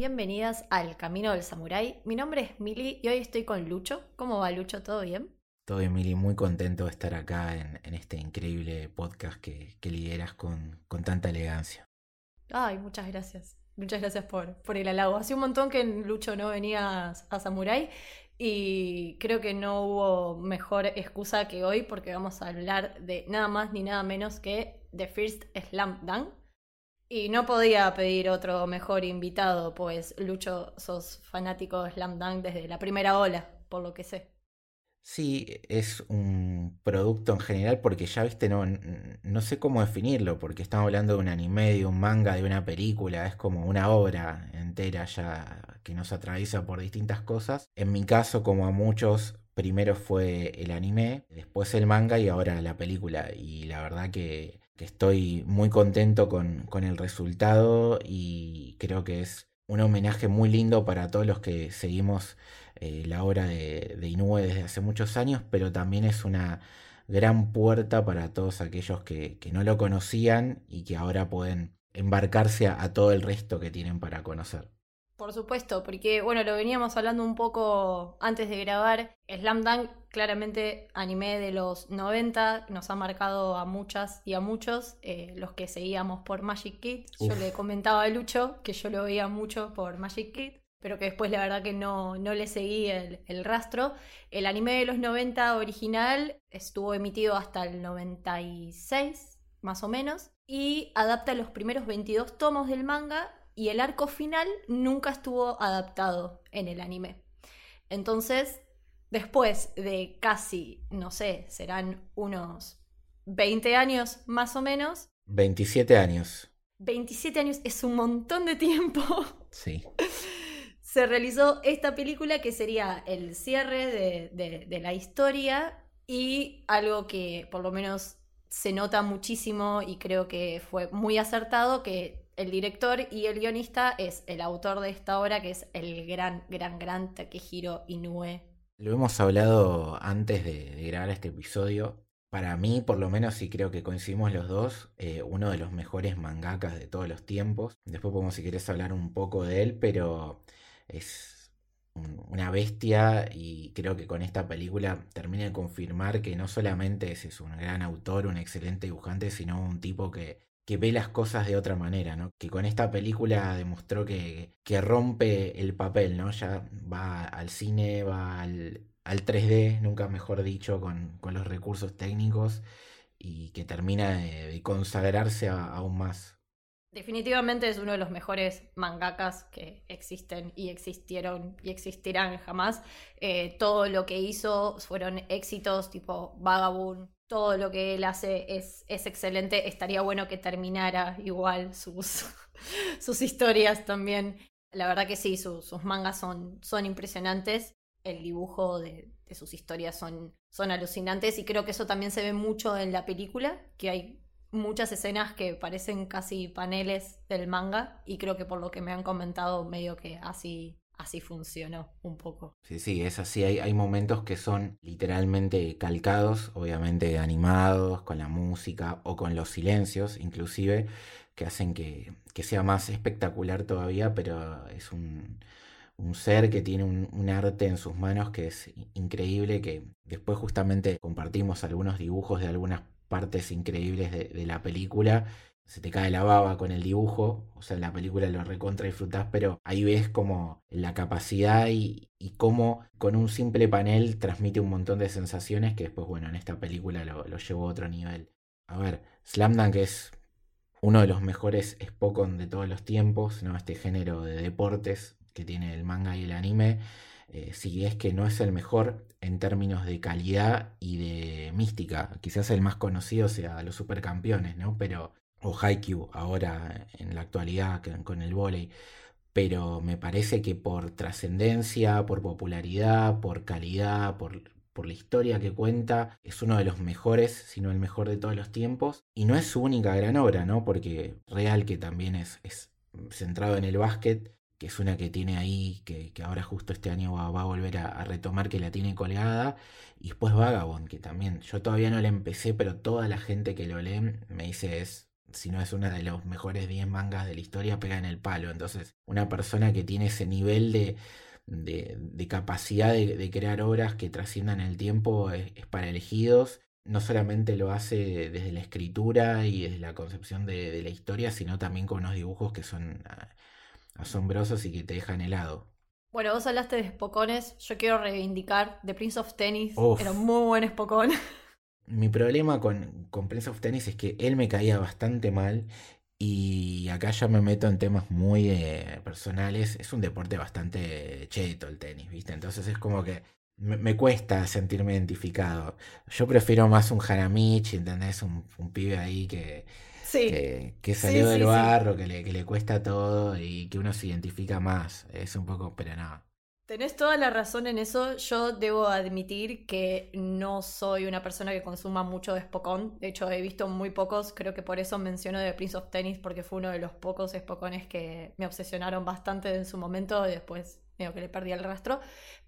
Bienvenidas al Camino del Samurái. Mi nombre es Mili y hoy estoy con Lucho. ¿Cómo va Lucho? ¿Todo bien? Todo bien, Mili, muy contento de estar acá en, este increíble podcast que, lideras con, tanta elegancia. Ay, muchas gracias. Muchas gracias por, por el halago. Hace un montón que Lucho no venía a Samurai y creo que no hubo mejor excusa que hoy porque vamos a hablar de nada más ni nada menos que The First Slam Dunk y no podía pedir otro mejor invitado, pues Lucho, sos fanático de Slam Dunk desde la primera ola, por lo que sé. Sí, es un producto en general porque ya viste, no, no sé cómo definirlo, porque estamos hablando de un anime, de un manga, de una película, es como una obra entera ya que nos atraviesa por distintas cosas. En mi caso, como a muchos, primero fue el anime, después el manga y ahora la película. Y la verdad que estoy muy contento con, el resultado y creo que es un homenaje muy lindo para todos los que seguimos eh, la obra de, de, desde hace muchos años, pero también es una gran puerta para todos aquellos que, no lo conocían y que ahora pueden embarcarse a todo el resto que tienen para conocer. Por supuesto, porque bueno, lo veníamos hablando un poco antes de grabar. Slam Dunk, claramente anime de los 90, nos ha marcado a muchas y a muchos, eh, los que seguíamos por Magic Kid. Yo le comentaba a Lucho que yo lo veía mucho por Magic Kid, pero que después la verdad que no, no le seguí el, el rastro. El anime de los 90 original estuvo emitido hasta el 96, más o menos, y adapta los primeros 22 tomos del manga y el arco final nunca estuvo adaptado en el anime. Entonces, después de casi, no sé, serán unos 20 años más o menos. 27 años. 27 años es un montón de tiempo. Sí. Se realizó esta película que sería el cierre de, de la historia y algo que por lo menos se nota muchísimo y creo que fue muy acertado, que el director y el guionista es el autor de esta obra, que es el gran, gran, gran Takehiro Inoue. Lo hemos hablado antes de, grabar este episodio. Para mí, por lo menos, y creo que coincidimos los dos, eh, uno de los mejores mangakas de todos los tiempos. Después podemos, si querés, hablar un poco de él, pero es una bestia y creo que con esta película termina de confirmar que no solamente es, es un gran autor, un excelente dibujante, sino un tipo que que ve las cosas de otra manera, ¿no? Que con esta película demostró que, que rompe el papel, ¿no? Ya va al cine, va al, 3D, nunca mejor dicho, con, los recursos técnicos y que termina de, consagrarse aún más. Definitivamente es uno de los mejores mangakas que existen y existieron y existirán jamás. Eh, todo lo que hizo fueron éxitos tipo Vagabond, todo lo que él hace es, es excelente. Estaría bueno que terminara igual sus, sus historias también. La verdad que sí, sus mangas son, son impresionantes. El dibujo de, sus historias son, son alucinantes y creo que eso también se ve mucho en la película, que hay muchas escenas que parecen casi paneles del manga y creo que por lo que me han comentado medio que así así funcionó un poco. Sí, sí, es así. Hay, momentos que son literalmente calcados, obviamente animados, con la música o con los silencios, inclusive, que hacen que, sea más espectacular todavía, pero es un, ser que tiene un, arte en sus manos que es increíble, que después justamente compartimos algunos dibujos de algunas partes increíbles de la película se te cae la baba con el dibujo, o sea, en la película lo recontra disfrutás, pero ahí ves como la capacidad y, y cómo con un simple panel transmite un montón de sensaciones que después, bueno, en esta película lo, lo llevó a otro nivel. A ver, Slam Dunk es uno de los mejores Spokon de todos los tiempos, ¿no? Este género de deportes que tiene el manga y el anime. Eh, si es que no es el mejor en términos de calidad y de mística. Quizás el más conocido sea los supercampeones, ¿no? Pero o Haikyuu ahora en la actualidad con el volei. Pero me parece que por trascendencia, por popularidad, por calidad, por, por la historia que cuenta, es uno de los mejores, si no el mejor de todos los tiempos. Y no es su única gran obra, ¿no? Porque Real, que también es, es centrado en el básquet, que es una que tiene ahí, que, ahora justo este año va, a volver a, retomar, que la tiene colgada. Y después Vagabond, que también yo todavía no la empecé, pero toda la gente que lo lee me dice es, si no es una de los mejores 10 mangas de la historia, pega en el palo. Entonces, una persona que tiene ese nivel de, de, capacidad de, crear obras que trasciendan el tiempo es, para elegidos. No solamente lo hace desde la escritura y desde la concepción de, de la historia, sino también con unos dibujos que son ah, asombrosos y que te dejan helado. Bueno, vos hablaste de espocones, yo quiero reivindicar The Prince of Tennis, era un muy buen espocón. Mi problema con, con Prince of Tennis es que él me caía bastante mal y acá ya me meto en temas muy eh, personales. Es un deporte bastante cheto el tenis, ¿viste? Entonces es como que me, cuesta sentirme identificado. Yo prefiero más un Hanamichi, ¿entendés? Un, un pibe ahí que, que, salió del barro, que le, que le cuesta todo y que uno se identifica más. Es un poco, pero no. Tenés toda la razón en eso. Yo debo admitir que no soy una persona que consuma mucho de Spokon. De hecho, he visto muy pocos. Creo que por eso menciono de Prince of Tennis, porque fue uno de los pocos Spokones que me obsesionaron bastante en su momento después medio que le perdí el rastro.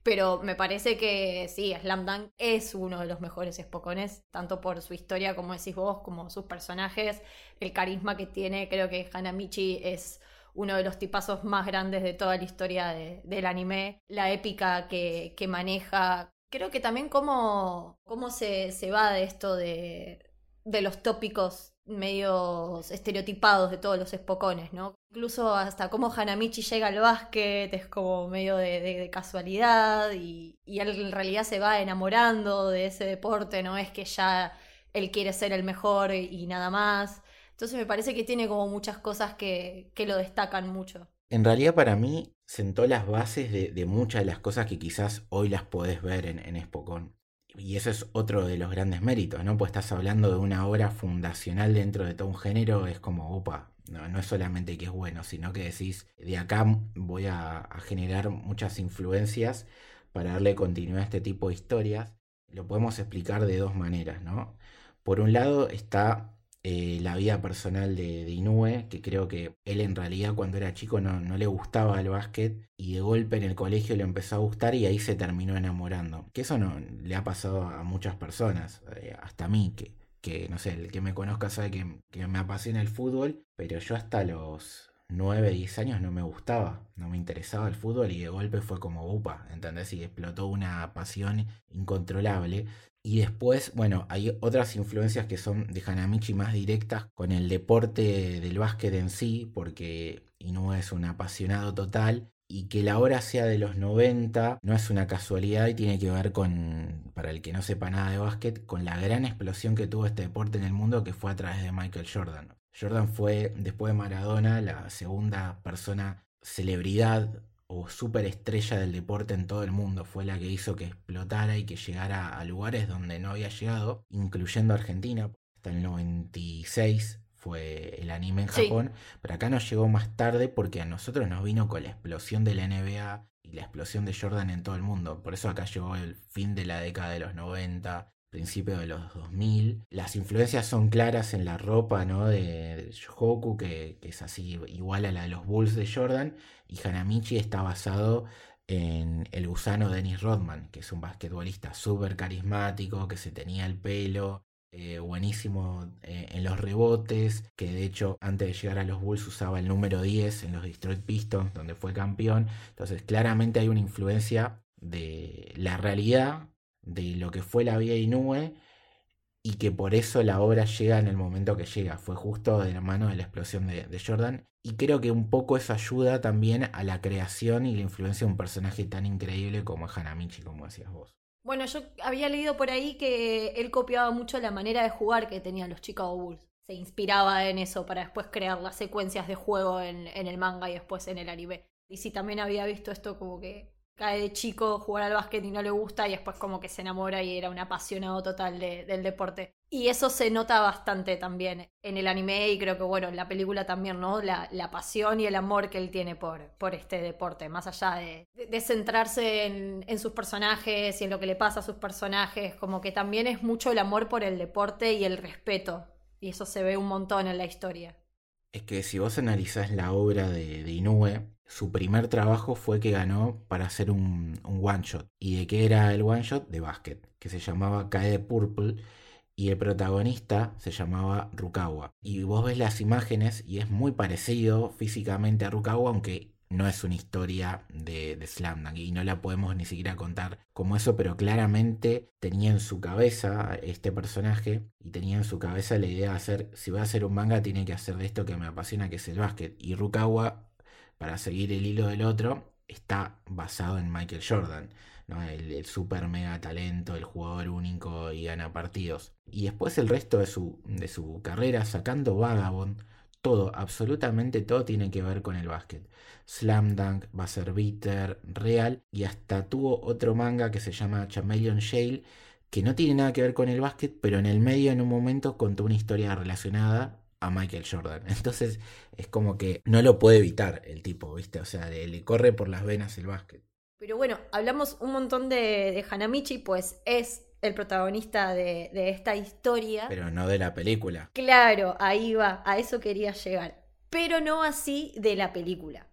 Pero me parece que sí, Slam Dunk es uno de los mejores Spokones, tanto por su historia, como decís vos, como sus personajes, el carisma que tiene. Creo que Hanamichi es uno de los tipazos más grandes de toda la historia del anime, la épica que, maneja. Creo que también cómo, cómo se, se va de esto de, de los tópicos medios estereotipados de todos los espocones, ¿no? Incluso hasta cómo Hanamichi llega al básquet es como medio de, casualidad y, y, él en realidad se va enamorando de ese deporte, no es que ya él quiere ser el mejor y nada más. Entonces me parece que tiene como muchas cosas que, que lo destacan mucho. En realidad para mí sentó las bases de, muchas de las cosas que quizás hoy las podés ver en, en Espocón. Y eso es otro de los grandes méritos, ¿no? Pues estás hablando de una obra fundacional dentro de todo un género, es como, opa, no, no es solamente que es bueno, sino que decís, de acá voy a, generar muchas influencias para darle continuidad a este tipo de historias. Lo podemos explicar de dos maneras, ¿no? Por un lado está eh, la vida personal de, de, que creo que él en realidad cuando era chico no, no, le gustaba el básquet y de golpe en el colegio le empezó a gustar y ahí se terminó enamorando. Que eso no le ha pasado a muchas personas, eh, hasta a mí, que, que no sé, el que me conozca sabe que, que me apasiona el fútbol, pero yo hasta los 9, 10 años no me gustaba, no me interesaba el fútbol y de golpe fue como upa, ¿entendés? Y explotó una pasión incontrolable. Y después, bueno, hay otras influencias que son de Hanamichi más directas con el deporte del básquet en sí, porque Inoue es un apasionado total y que la hora sea de los 90 no es una casualidad y tiene que ver con, para el que no sepa nada de básquet, con la gran explosión que tuvo este deporte en el mundo que fue a través de Michael Jordan. Jordan fue, después de Maradona, la segunda persona celebridad o superestrella del deporte en todo el mundo. Fue la que hizo que explotara y que llegara a lugares donde no había llegado, incluyendo Argentina. Hasta el 96 fue el anime en Japón, pero acá nos llegó más tarde porque a nosotros nos vino con la explosión de la NBA y la explosión de Jordan en todo el mundo. Por eso acá llegó el fin de la década de los 90, principio de los 2000. Las influencias son claras en la ropa ¿no? de, Shohoku, que, es así igual a la de los Bulls de Jordan, y Hanamichi está basado en el gusano Dennis Rodman, que es un basquetbolista súper carismático, que se tenía el pelo. Eh, buenísimo eh, en los rebotes, que de hecho antes de llegar a los Bulls usaba el número 10 en los Detroit Pistons, donde fue campeón. Entonces claramente hay una influencia de la realidad de lo que fue la vida Inoue y que por eso la obra llega en el momento que llega. Fue justo de la mano de la explosión de, Jordan. Y creo que un poco eso ayuda también a la creación y la influencia de un personaje tan increíble como Hanamichi, como decías vos. Bueno, yo había leído por ahí que él copiaba mucho la manera de jugar que tenían los Chicago Bulls. Se inspiraba en eso para después crear las secuencias de juego en, en el manga y después en el anime. Y si también había visto esto como que de chico jugar al básquet y no le gusta y después como que se enamora y era un apasionado total del deporte. Y eso se nota bastante también en el anime y creo que, bueno, en la película también, ¿no? La, la pasión y el amor que él tiene por, por este deporte, más allá de, de centrarse en, en, sus personajes y en lo que le pasa a sus personajes, como que también es mucho el amor por el deporte y el respeto. Y eso se ve un montón en la historia. Es que si vos analizás la obra de, de su primer trabajo fue que ganó para hacer un, un one shot. ¿Y de qué era el one shot? De básquet, que se llamaba Kae Purple y el protagonista se llamaba Rukawa. Y vos ves las imágenes y es muy parecido físicamente a Rukawa, aunque no es una historia de, de Slam Dunk y no la podemos ni siquiera contar como eso, pero claramente tenía en su cabeza este personaje y tenía en su cabeza la idea de hacer, si voy a hacer un manga, tiene que hacer de esto que me apasiona, que es el básquet. Y Rukawa, para seguir el hilo del otro, está basado en Michael Jordan. el, super mega talento, el jugador único y gana partidos. Y después el resto de su, de su carrera, sacando Vagabond, todo, absolutamente todo tiene que ver con el básquet. Slam Dunk, Buzzer Beater, Real y hasta tuvo otro manga que se llama Chameleon Shale que no tiene nada que ver con el básquet, pero en el medio en un momento contó una historia relacionada a Michael Jordan. Entonces es como que no lo puede evitar el tipo, ¿viste? O sea, le, le corre por las venas el básquet. Pero bueno, hablamos un montón de, de Hanamichi, pues es el protagonista de, de, esta historia. Pero no de la película. Claro, ahí va, a eso quería llegar. Pero no así de la película.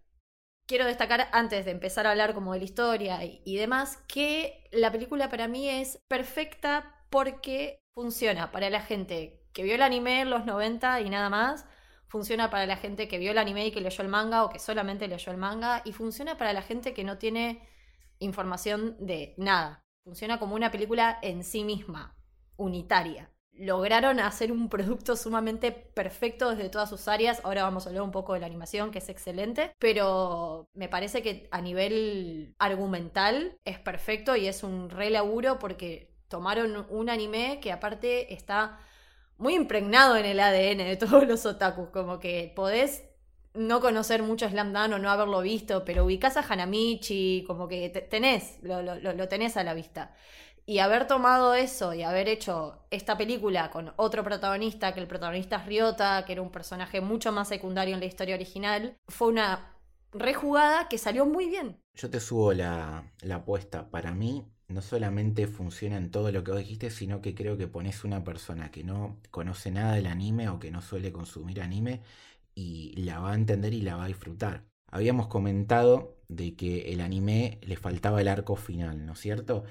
Quiero destacar, antes de empezar a hablar como de la historia y, y demás, que la película para mí es perfecta porque funciona para la gente que vio el anime en los 90 y nada más, funciona para la gente que vio el anime y que leyó el manga o que solamente leyó el manga, y funciona para la gente que no tiene información de nada. Funciona como una película en sí misma, unitaria. Lograron hacer un producto sumamente perfecto desde todas sus áreas. Ahora vamos a hablar un poco de la animación, que es excelente. Pero me parece que a nivel argumental es perfecto y es un re laburo porque tomaron un anime que aparte está muy impregnado en el ADN de todos los otakus. Como que podés no conocer mucho Slam Dunk o no haberlo visto, pero ubicás a Hanamichi, como que tenés, lo, lo, lo, tenés a la vista. Y haber tomado eso y haber hecho esta película con otro protagonista, que el protagonista es Ryota, que era un personaje mucho más secundario en la historia original, fue una rejugada que salió muy bien. Yo te subo la, la apuesta. Para mí, no solamente funciona en todo lo que vos dijiste, sino que creo que pones una persona que no conoce nada del anime o que no suele consumir anime y la va a entender y la va a disfrutar. Habíamos comentado de que el anime le faltaba el arco final, ¿no es cierto?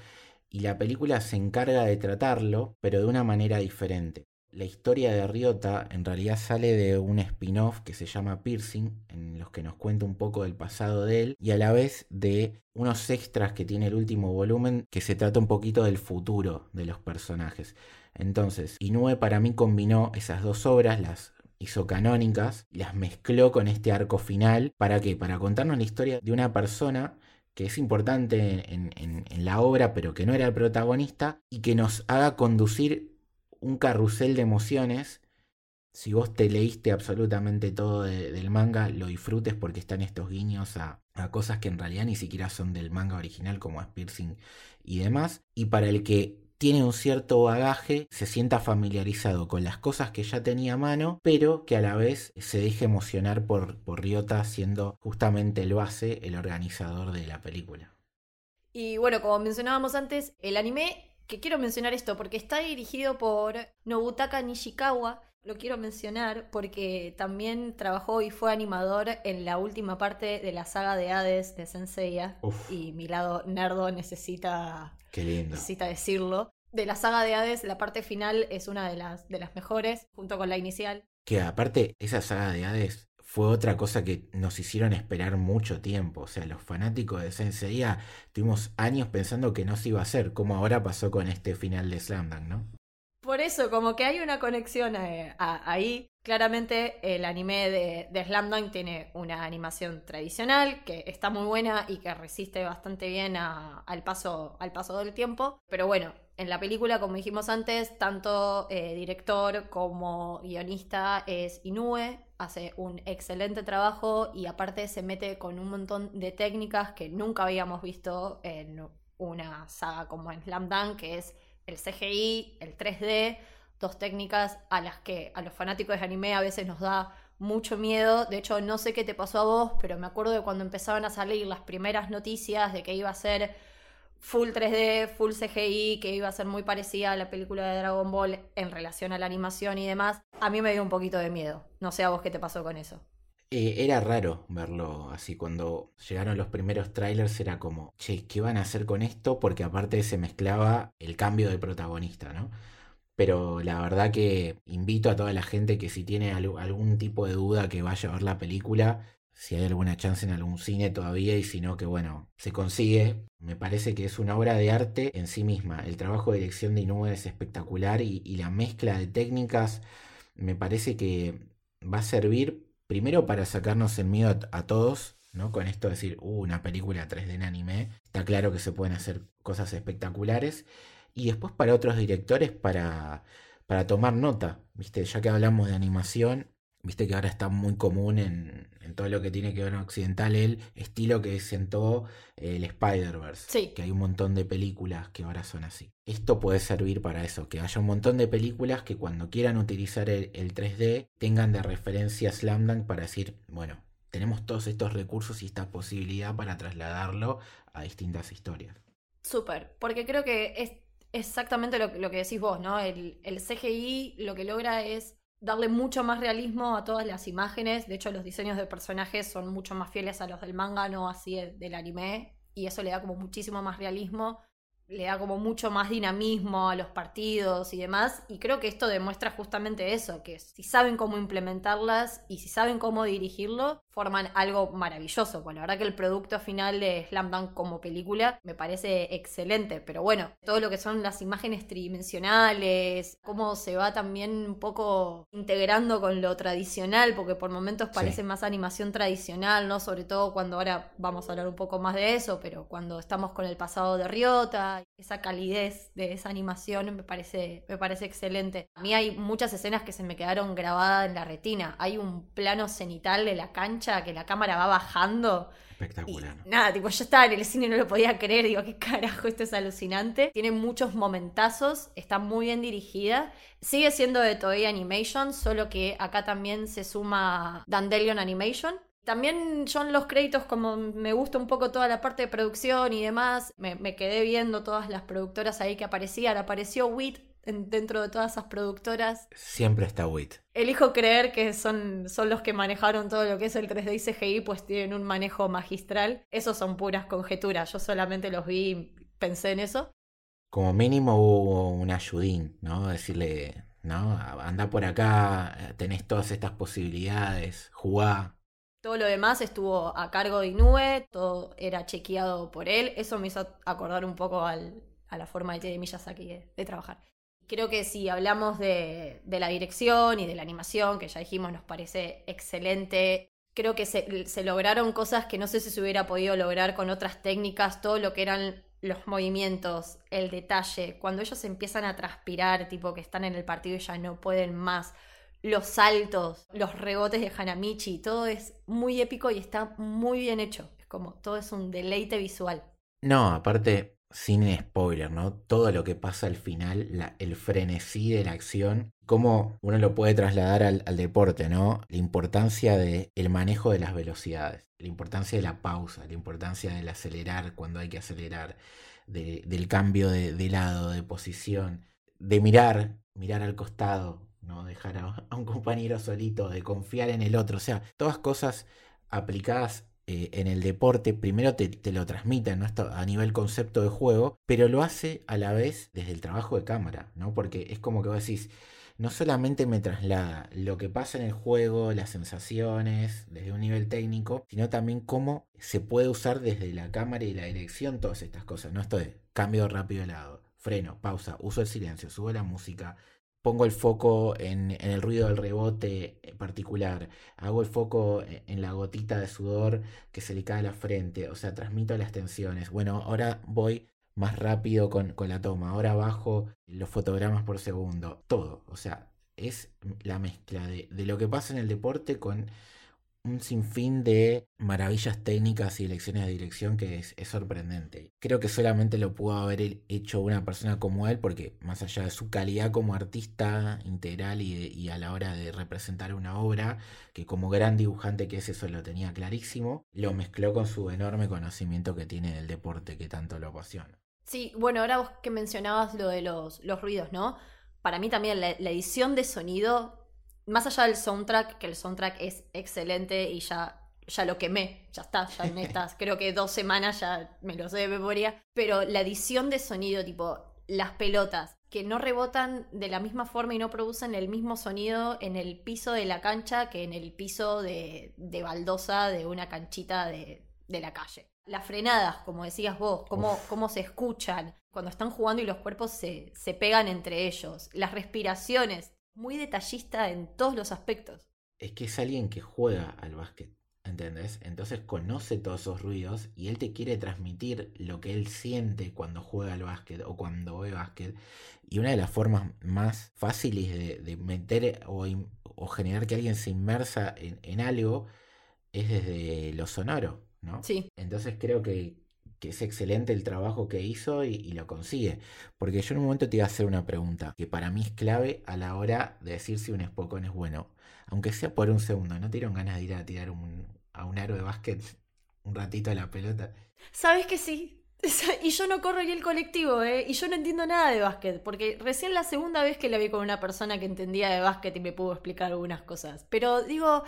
Y la película se encarga de tratarlo, pero de una manera diferente. La historia de Ryota en realidad sale de un spin-off que se llama Piercing, en los que nos cuenta un poco del pasado de él, y a la vez de unos extras que tiene el último volumen, que se trata un poquito del futuro de los personajes. Entonces, Inoue para mí combinó esas dos obras, las hizo canónicas, las mezcló con este arco final. ¿Para qué? Para contarnos la historia de una persona que es importante en, la obra, pero que no era el protagonista, y que nos haga conducir un carrusel de emociones. Si vos te leíste absolutamente todo de, del manga, lo disfrutes porque están estos guiños a, a, cosas que en realidad ni siquiera son del manga original, como es piercing y demás. Y para el que tiene un cierto bagaje, se sienta familiarizado con las cosas que ya tenía a mano, pero que a la vez se deje emocionar por, por Ryota siendo justamente el base, el organizador de la película. Y bueno, como mencionábamos antes, el anime, que quiero mencionar esto porque está dirigido por Nobutaka Nishikawa, lo quiero mencionar porque también trabajó y fue animador en la última parte de la saga de Hades de Senseiya. Uf. Y mi lado nerdo necesita, Qué lindo. necesita decirlo. De la saga de Hades, la parte final es una de las, de las mejores, junto con la inicial. Que aparte, esa saga de Hades fue otra cosa que nos hicieron esperar mucho tiempo. O sea, los fanáticos de Senseiya tuvimos años pensando que no se iba a hacer, como ahora pasó con este final de Slamdunk, ¿no? Por eso, como que hay una conexión eh, ahí. Claramente el anime de, de tiene una animación tradicional que está muy buena y que resiste bastante bien al, paso, al paso del tiempo. Pero bueno, en la película, como dijimos antes, tanto eh, director como guionista es Inoue, hace un excelente trabajo y aparte se mete con un montón de técnicas que nunca habíamos visto en una saga como en Slam Dunk, que es el CGI, el 3D, dos técnicas a las que a los fanáticos de anime a veces nos da mucho miedo. De hecho, no sé qué te pasó a vos, pero me acuerdo de cuando empezaban a salir las primeras noticias de que iba a ser full 3D, full CGI, que iba a ser muy parecida a la película de Dragon Ball en relación a la animación y demás. A mí me dio un poquito de miedo. No sé a vos qué te pasó con eso. Eh, era raro verlo así. Cuando llegaron los primeros trailers era como, che, ¿qué van a hacer con esto? Porque aparte se mezclaba el cambio de protagonista, ¿no? Pero la verdad que invito a toda la gente que si tiene algún tipo de duda que vaya a ver la película, si hay alguna chance en algún cine todavía y si no, que bueno, se consigue. Me parece que es una obra de arte en sí misma. El trabajo de dirección de Inoue es espectacular y, la mezcla de técnicas me parece que va a servir primero para sacarnos el miedo a, todos, ¿no? Con esto de decir, uh, una película 3D en anime, está claro que se pueden hacer cosas espectaculares y después para otros directores para, para tomar nota, ¿viste? Ya que hablamos de animación, viste que ahora está muy común en, todo lo que tiene que ver con occidental el estilo que sentó el Spider-Verse. Sí. Que hay un montón de películas que ahora son así. Esto puede servir para eso, que haya un montón de películas que cuando quieran utilizar el, 3D tengan de referencia Slam para decir, bueno, tenemos todos estos recursos y esta posibilidad para trasladarlo a distintas historias. Súper, porque creo que es exactamente lo, que decís vos, ¿no? El, el, CGI lo que logra es darle mucho más realismo a todas las imágenes. De hecho, los diseños de personajes son mucho más fieles a los del manga, no así del anime. Y eso le da como muchísimo más realismo le da como mucho más dinamismo a los partidos y demás. Y creo que esto demuestra justamente eso, que si saben cómo implementarlas y si saben cómo dirigirlo, forman algo maravilloso. Bueno, la verdad que el producto final de Slam Dunk como película me parece excelente, pero bueno, todo lo que son las imágenes tridimensionales, cómo se va también un poco integrando con lo tradicional, porque por momentos parece más animación tradicional, ¿no? Sobre todo cuando ahora vamos a hablar un poco más de eso, pero cuando estamos con el pasado de Ryota esa calidez de esa animación me parece, me parece excelente. A mí hay muchas escenas que se me quedaron grabadas en la retina. Hay un plano cenital de la cancha que la cámara va bajando. Espectacular. nada, tipo, yo estaba en el cine y no lo podía creer. Digo, qué carajo, esto es alucinante. Tiene muchos momentazos, está muy bien dirigida. Sigue siendo de Toei Animation, solo que acá también se suma Dandelion Animation, también son los créditos, como me gusta un poco toda la parte de producción y demás, me, quedé viendo todas las productoras ahí que aparecían. Apareció WIT dentro de todas esas productoras. Siempre está WIT. Elijo creer que son, son los que manejaron todo lo que es el 3D y CGI, pues tienen un manejo magistral. Esos son puras conjeturas, yo solamente los vi y pensé en eso. Como mínimo hubo un ayudín, ¿no? Decirle, ¿no? Anda por acá, tenés todas estas posibilidades, jugá. Todo lo demás estuvo a cargo de Inoue, todo era chequeado por él. Eso me hizo acordar un poco a la forma de Miyazaki de, de trabajar. Creo que si hablamos de, la dirección y de la animación, que ya dijimos nos parece excelente, creo que se, se, lograron cosas que no sé si se hubiera podido lograr con otras técnicas, todo lo que eran los movimientos, el detalle, cuando ellos empiezan a transpirar, tipo que están en el partido y ya no pueden más, los saltos, los rebotes de Hanamichi, todo es muy épico y está muy bien hecho. Es como todo es un deleite visual. No, aparte, sin spoiler, ¿no? Todo lo que pasa al final, el frenesí de la acción, cómo uno lo puede trasladar al, deporte, ¿no? La importancia del el manejo de las velocidades, la importancia de la pausa, la importancia del acelerar cuando hay que acelerar, del cambio de, de lado, de posición, de mirar, mirar al costado, no dejar a, un compañero solito, de confiar en el otro, o sea, todas cosas aplicadas eh, en el deporte, primero te, lo transmiten ¿no? a nivel concepto de juego, pero lo hace a la vez desde el trabajo de cámara, ¿no? Porque es como que vos decís, no solamente me traslada lo que pasa en el juego, las sensaciones, desde un nivel técnico, sino también cómo se puede usar desde la cámara y la dirección todas estas cosas, ¿no? Esto de cambio rápido de lado, freno, pausa, uso el silencio, subo la música, pongo el foco en, el ruido del rebote particular, hago el foco en la gotita de sudor que se le cae a la frente, o sea, transmito las tensiones. Bueno, ahora voy más rápido con, la toma, ahora bajo los fotogramas por segundo, todo, o sea, es la mezcla de, de lo que pasa en el deporte con un sinfín de maravillas técnicas y elecciones de dirección que es, sorprendente. Creo que solamente lo pudo haber hecho una persona como él porque más allá de su calidad como artista integral y, a la hora de representar una obra, que como gran dibujante que es eso lo tenía clarísimo, lo mezcló con su enorme conocimiento que tiene del deporte que tanto lo apasiona. Sí, bueno, ahora vos que mencionabas lo de los, los ruidos, ¿no? Para mí también la edición de sonido más allá del soundtrack, que el soundtrack es excelente y ya, ya lo quemé, ya está, ya en estas, creo que dos semanas ya me lo sé de memoria, pero la edición de sonido, tipo las pelotas, que no rebotan de la misma forma y no producen el mismo sonido en el piso de la cancha que en el piso de, de baldosa de una canchita de, de la calle. Las frenadas, como decías vos, cómo, cómo se escuchan cuando están jugando y los cuerpos se, se pegan entre ellos. Las respiraciones, muy detallista en todos los aspectos. Es que es alguien que juega al básquet, ¿entendés? Entonces conoce todos esos ruidos y él te quiere transmitir lo que él siente cuando juega al básquet o cuando ve básquet. Y una de las formas más fáciles de, meter o, generar que alguien se inmersa en, algo es desde lo sonoro, ¿no? Sí. Entonces creo que, que es excelente el trabajo que hizo y, lo consigue. Porque yo en un momento te iba a hacer una pregunta que para mí es clave a la hora de decir si un Spokon es bueno. Aunque sea por un segundo, ¿no te dieron ganas de ir a tirar un, a un aro de básquet un ratito a la pelota? Sabes que sí. Y yo no corro ni el colectivo, ¿eh? Y yo no entiendo nada de básquet, porque recién la segunda vez que la vi con una persona que entendía de básquet y me pudo explicar algunas cosas. Pero digo,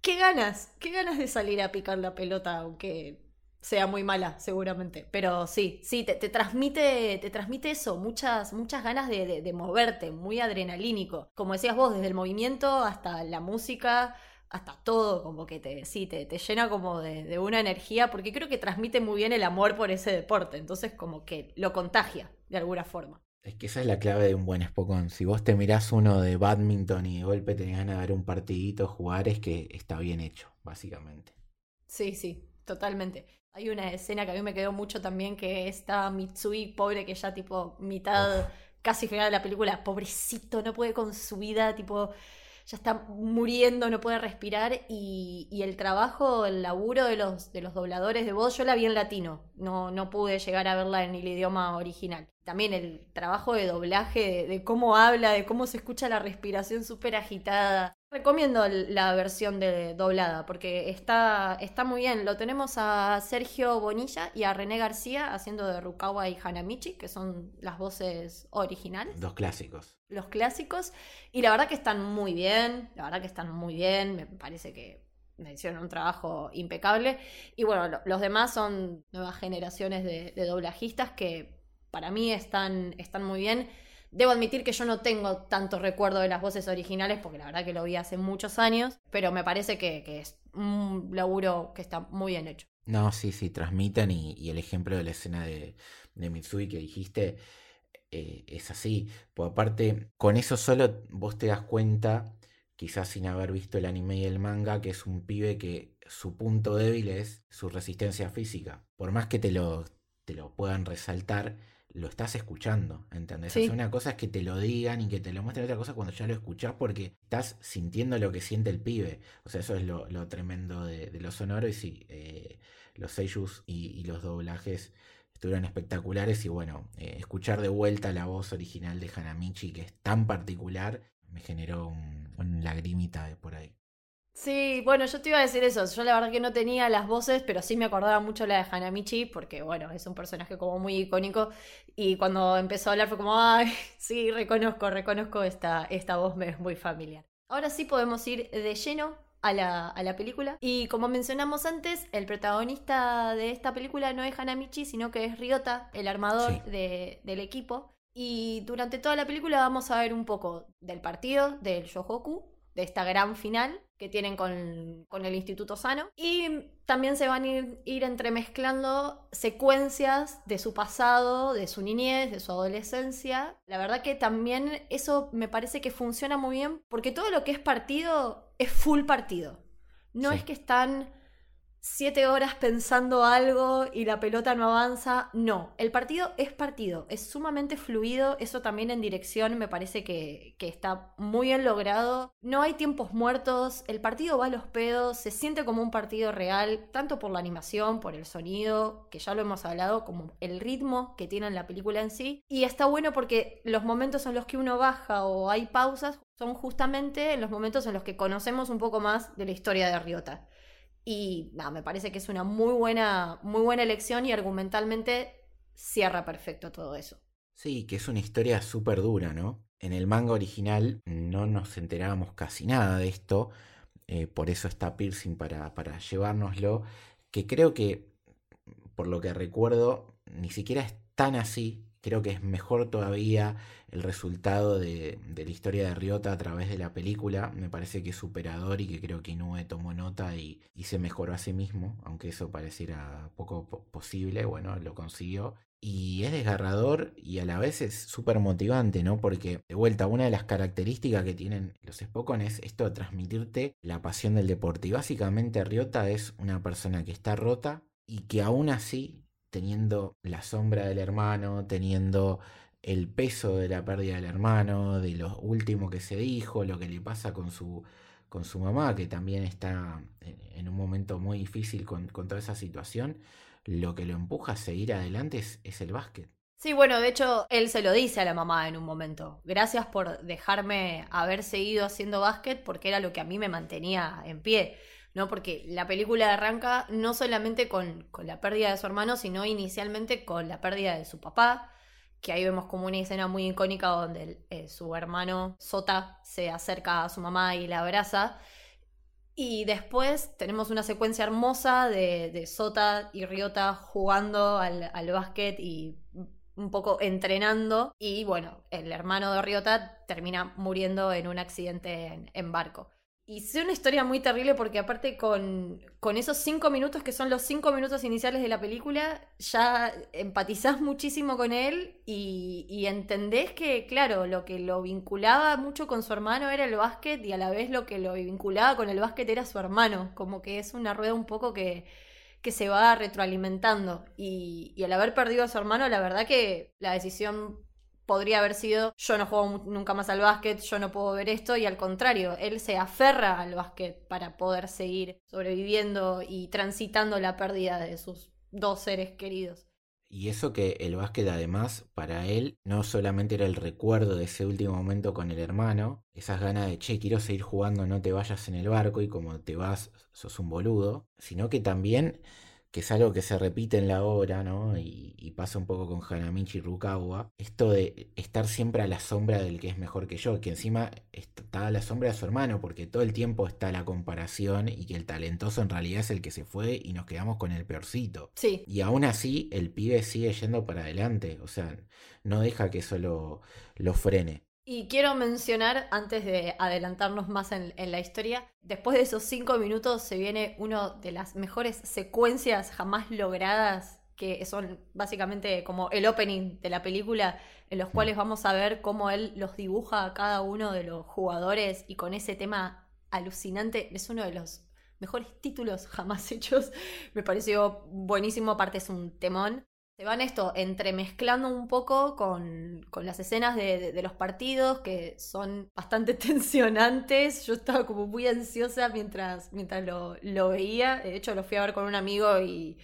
qué ganas, qué ganas de salir a picar la pelota, aunque sea muy mala, seguramente. Pero sí, sí, te, transmite, te transmite eso, muchas, muchas ganas de, moverte, muy adrenalínico. Como decías vos, desde el movimiento hasta la música, hasta todo, como que te, sí, te, te llena como de, de, una energía, porque creo que transmite muy bien el amor por ese deporte. Entonces, como que lo contagia de alguna forma. Es que esa es la clave de un buen Spokon. Si vos te mirás uno de badminton y de golpe tenés ganas de ver un partidito jugar, es que está bien hecho, básicamente. Sí, sí, totalmente. Hay una escena que a mí me quedó mucho también, que está Mitsui, pobre, que ya tipo mitad, casi final de la película, pobrecito, no puede con su vida, tipo, ya está muriendo, no puede respirar. Y, y, el trabajo, el laburo de los, de los dobladores de voz, yo la vi en latino, no, no pude llegar a verla en el idioma original. También el trabajo de doblaje, de cómo habla, de cómo se escucha la respiración súper agitada. Recomiendo la versión de doblada porque está, está muy bien. Lo tenemos a Sergio Bonilla y a René García haciendo de Rukawa y Hanamichi, que son las voces originales. Los clásicos. Los clásicos. Y la verdad que están muy bien. La verdad que están muy bien. Me parece que me hicieron un trabajo impecable. Y bueno, los demás son nuevas generaciones de, de doblajistas que para mí están, están muy bien. Debo admitir que yo no tengo tanto recuerdo de las voces originales, porque la verdad que lo vi hace muchos años, pero me parece que, es un laburo que está muy bien hecho. No, sí, sí, transmiten y, el ejemplo de la escena de, Mitsui que dijiste eh, es así. Por aparte, con eso solo vos te das cuenta, quizás sin haber visto el anime y el manga, que es un pibe que su punto débil es su resistencia física. Por más que te lo, te lo puedan resaltar, lo estás escuchando, ¿entendés? una cosa es que te lo digan y que te lo muestren, otra cosa cuando ya lo escuchás porque estás sintiendo lo que siente el pibe. O sea, eso es lo, tremendo de, lo sonoro y sí, eh, los seiyus y, los doblajes estuvieron espectaculares y bueno, eh, escuchar de vuelta la voz original de Hanamichi que es tan particular me generó un, un lagrimita de por ahí. Sí, bueno, yo te iba a decir eso. Yo la verdad que no tenía las voces, pero sí me acordaba mucho la de Hanamichi, porque bueno, es un personaje como muy icónico. Y cuando empezó a hablar fue como, ay, sí, reconozco, reconozco esta, esta voz, me es muy familiar. Ahora sí podemos ir de lleno a la, a la, película. Y como mencionamos antes, el protagonista de esta película no es Hanamichi, sino que es Ryota, el armador del equipo. Y durante toda la película vamos a ver un poco del partido, del Yohoku, de esta gran final que tienen con, el Instituto Sano. Y también se van a ir, ir, entremezclando secuencias de su pasado, de su niñez, de su adolescencia. La verdad que también eso me parece que funciona muy bien porque todo lo que es partido es full partido. No es que están siete horas pensando algo y la pelota no avanza. No, el partido es partido, es sumamente fluido, eso también en dirección me parece que, que está muy bien logrado. No hay tiempos muertos, el partido va a los pedos, se siente como un partido real, tanto por la animación, por el sonido, que ya lo hemos hablado, como el ritmo que tiene la película en sí. Y está bueno porque los momentos en los que uno baja o hay pausas son justamente los momentos en los que conocemos un poco más de la historia de Riota. Y me parece que es una muy buena, muy buena elección y argumentalmente cierra perfecto todo eso. Sí, que es una historia súper dura, ¿no? En el manga original no nos enterábamos casi nada de esto, eh, por eso está Piercing para, para llevárnoslo, que creo que, por lo que recuerdo, ni siquiera es tan así, creo que es mejor todavía el resultado de, la historia de Ryota a través de la película. Me parece que es superador y que creo que Inoue tomó nota y, se mejoró a sí mismo, aunque eso pareciera poco posible, bueno, lo consiguió. Y es desgarrador y a la vez es súper motivante, ¿no? Porque, de vuelta, una de las características que tienen los Spokon es esto de transmitirte la pasión del deporte. Y básicamente Ryota es una persona que está rota y que aún así teniendo la sombra del hermano, teniendo el peso de la pérdida del hermano, de lo último que se dijo, lo que le pasa con su, con su mamá, que también está en un momento muy difícil con, toda esa situación, lo que lo empuja a seguir adelante es, el básquet. Sí, bueno, de hecho, él se lo dice a la mamá en un momento. Gracias por dejarme haber seguido haciendo básquet porque era lo que a mí me mantenía en pie. ¿No? Porque la película arranca no solamente con, la pérdida de su hermano, sino inicialmente con la pérdida de su papá, que ahí vemos como una escena muy icónica donde eh, su hermano Sota se acerca a su mamá y la abraza. Y después tenemos una secuencia hermosa de, Sota y Ryota jugando al, básquet y un poco entrenando. Y bueno, el hermano de Ryota termina muriendo en un accidente en barco. Y es una historia muy terrible porque aparte con, con, esos cinco minutos que son los cinco minutos iniciales de la película, ya empatizás muchísimo con él y, y, entendés que, claro, lo que lo vinculaba mucho con su hermano era el básquet y a la vez lo que lo vinculaba con el básquet era su hermano. Como que es una rueda un poco que, que se va retroalimentando. Y, y al haber perdido a su hermano, la verdad que la decisión podría haber sido yo no juego nunca más al básquet, yo no puedo ver esto y al contrario, él se aferra al básquet para poder seguir sobreviviendo y transitando la pérdida de sus dos seres queridos. Y eso que el básquet además para él no solamente era el recuerdo de ese último momento con el hermano, esas ganas de, che, quiero seguir jugando, no te vayas en el barco y como te vas, sos un boludo, sino que también que es algo que se repite en la obra, ¿no? Y, pasa un poco con Hanamichi Rukawa, esto de estar siempre a la sombra del que es mejor que yo, que encima está a la sombra de su hermano, porque todo el tiempo está la comparación y que el talentoso en realidad es el que se fue y nos quedamos con el peorcito. Sí. Y aún así, el pibe sigue yendo para adelante, o sea, no deja que eso lo frene. Y quiero mencionar, antes de adelantarnos más en, la historia, después de esos cinco minutos se viene una de las mejores secuencias jamás logradas, que son básicamente como el opening de la película, en los cuales vamos a ver cómo él los dibuja a cada uno de los jugadores y con ese tema alucinante, es uno de los mejores títulos jamás hechos, me pareció buenísimo, aparte es un temón. Se van esto entremezclando un poco con, las escenas de, los partidos que son bastante tensionantes. Yo estaba como muy ansiosa mientras, mientras lo, lo veía. De hecho, lo fui a ver con un amigo y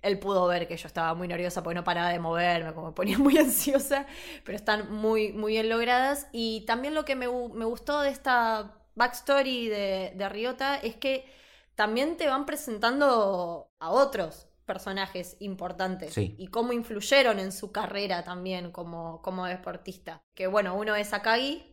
él pudo ver que yo estaba muy nerviosa porque no paraba de moverme, como me ponía muy ansiosa, pero están muy, muy bien logradas. Y también lo que me, me gustó de esta backstory de, de Riota es que también te van presentando a otros personajes importantes y cómo influyeron en su carrera también como, como deportista. Que bueno, uno es Akagi,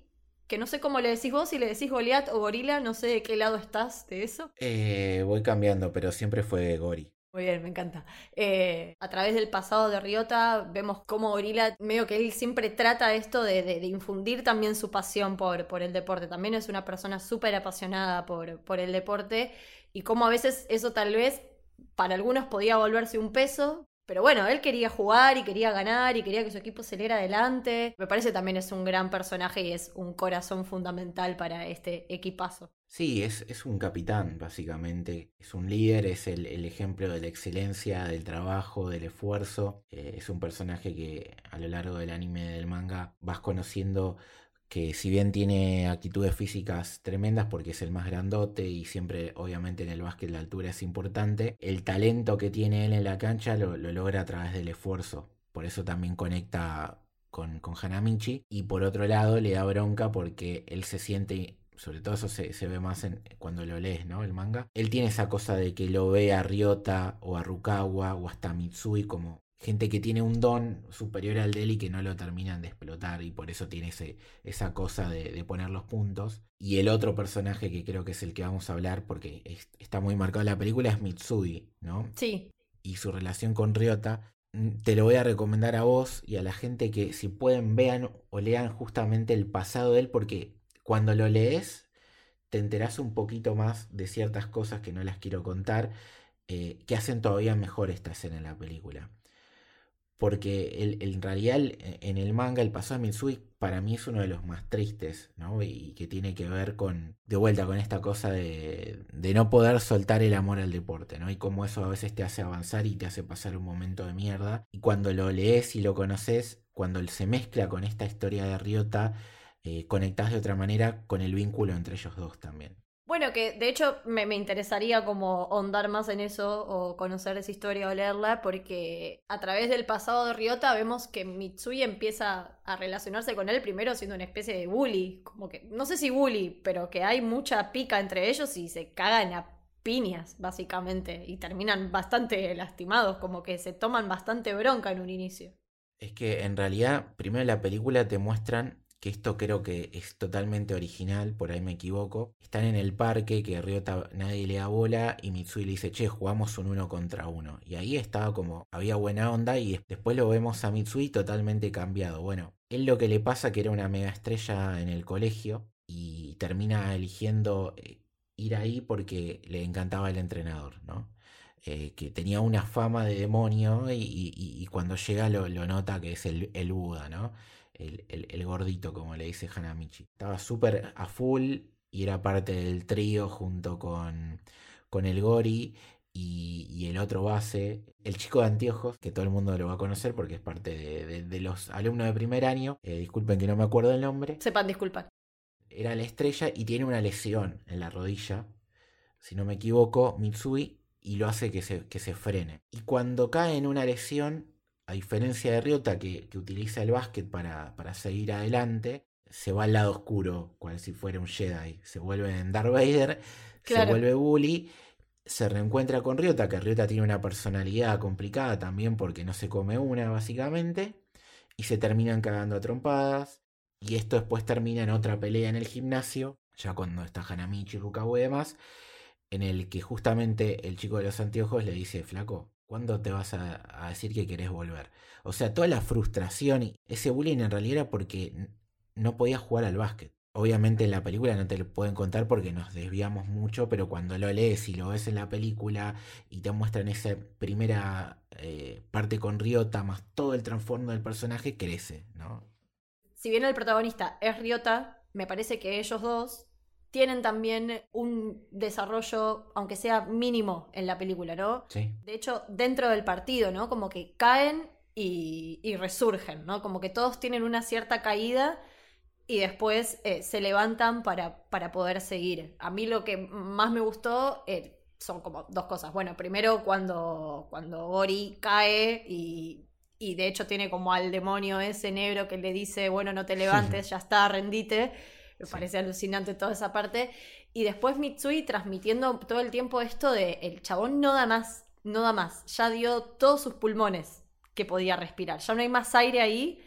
que no sé cómo le decís vos, si le decís Goliath o Gorila, no sé de qué lado estás de eso. Eh, voy cambiando, pero siempre fue Gori. Muy bien, me encanta. Eh, a través del pasado de Ryota vemos cómo Gorila, medio que él siempre trata esto de, de, infundir también su pasión por, por el deporte. También es una persona súper apasionada por, por el deporte y cómo a veces eso tal vez para algunos podía volverse un peso, pero bueno, él quería jugar y quería ganar y quería que su equipo saliera adelante. Me parece también es un gran personaje y es un corazón fundamental para este equipazo. Sí, es, es un capitán, básicamente. Es un líder, es el, el ejemplo de la excelencia, del trabajo, del esfuerzo. Eh, es un personaje que a lo largo del anime del manga vas conociendo que si bien tiene actitudes físicas tremendas porque es el más grandote y siempre obviamente en el básquet la altura es importante, el talento que tiene él en la cancha lo, lo logra a través del esfuerzo. Por eso también conecta con, con Hanamichi y por otro lado le da bronca porque él se siente sobre todo eso se, se, ve más cuando lo lees, ¿no? El manga. Él tiene esa cosa de que lo ve a Ryota o a Rukawa o hasta Mitsui como gente que tiene un don superior al de él y que no lo terminan de explotar y por eso tiene ese, esa cosa de, de, poner los puntos. Y el otro personaje que creo que es el que vamos a hablar porque es, está muy marcado en la película es Mitsui, ¿no? Sí. Y su relación con Ryota. Mm, te lo voy a recomendar a vos y a la gente que si pueden vean o lean justamente el pasado de él porque cuando lo lees te enterás un poquito más de ciertas cosas que no las quiero contar eh, que hacen todavía mejor esta escena en la película porque el, el, en realidad en el manga el pasado de Mitsui para mí es uno de los más tristes, ¿no? Y que tiene que ver con, de vuelta, con esta cosa de, de, no poder soltar el amor al deporte, ¿no? Y cómo eso a veces te hace avanzar y te hace pasar un momento de mierda. Y cuando lo lees y lo conoces, cuando se mezcla con esta historia de Ryota, eh, conectás de otra manera con el vínculo entre ellos dos también. Bueno, que de hecho me, me, interesaría como ahondar más en eso o conocer esa historia o leerla porque a través del pasado de Ryota vemos que Mitsui empieza a relacionarse con él primero siendo una especie de bully, como que no sé si bully, pero que hay mucha pica entre ellos y se cagan a piñas básicamente y terminan bastante lastimados, como que se toman bastante bronca en un inicio. Es que en realidad primero en la película te muestran que esto creo que es totalmente original, por ahí me equivoco. Están en el parque, que Ryota nadie le da bola y Mitsui le dice, che, jugamos un uno contra uno. Y ahí estaba como, había buena onda y después lo vemos a Mitsui totalmente cambiado. Bueno, él lo que le pasa que era una mega estrella en el colegio y termina eligiendo eh, ir ahí porque le encantaba el entrenador, ¿no? Eh, que tenía una fama de demonio y, cuando llega lo, lo, nota que es el, el Buda, ¿no? El, el, el, gordito, como le dice Hanamichi. Estaba súper a full y era parte del trío junto con, con el Gori y, y, el otro base, el chico de anteojos, que todo el mundo lo va a conocer porque es parte de, de, de los alumnos de primer año. Eh, disculpen que no me acuerdo el nombre. Sepan disculpar. Era la estrella y tiene una lesión en la rodilla, si no me equivoco, Mitsui, y lo hace que se, que se frene. Y cuando cae en una lesión, a diferencia de Ryota, que, que utiliza el básquet para, para, seguir adelante, se va al lado oscuro, cual si fuera un Jedi. Se vuelve en Darth Vader, claro. se vuelve bully, se reencuentra con Ryota, que Ryota tiene una personalidad complicada también porque no se come una, básicamente, y se terminan cagando a trompadas. Y esto después termina en otra pelea en el gimnasio, ya cuando está Hanamichi, Rukawa y demás, en el que justamente el chico de los anteojos le dice, flaco, ¿Cuándo te vas a, decir que querés volver? O sea, toda la frustración y ese bullying en realidad era porque no podías jugar al básquet. Obviamente en la película no te lo pueden contar porque nos desviamos mucho, pero cuando lo lees y lo ves en la película y te muestran esa primera eh, parte con Ryota más todo el transformo del personaje, crece, ¿no? Si bien el protagonista es Ryota, me parece que ellos dos tienen también un desarrollo, aunque sea mínimo, en la película, ¿no? Sí. De hecho, dentro del partido, ¿no? Como que caen y, y resurgen, ¿no? Como que todos tienen una cierta caída y después eh, se levantan para, para poder seguir. A mí lo que más me gustó eh, son como dos cosas. Bueno, primero cuando, cuando Ori cae y, y de hecho tiene como al demonio ese negro que le dice, bueno, no te levantes, ya está, rendite me sí. parece alucinante toda esa parte. Y después Mitsui transmitiendo todo el tiempo esto de el chabón no da más, no da más. Ya dio todos sus pulmones que podía respirar. Ya no hay más aire ahí.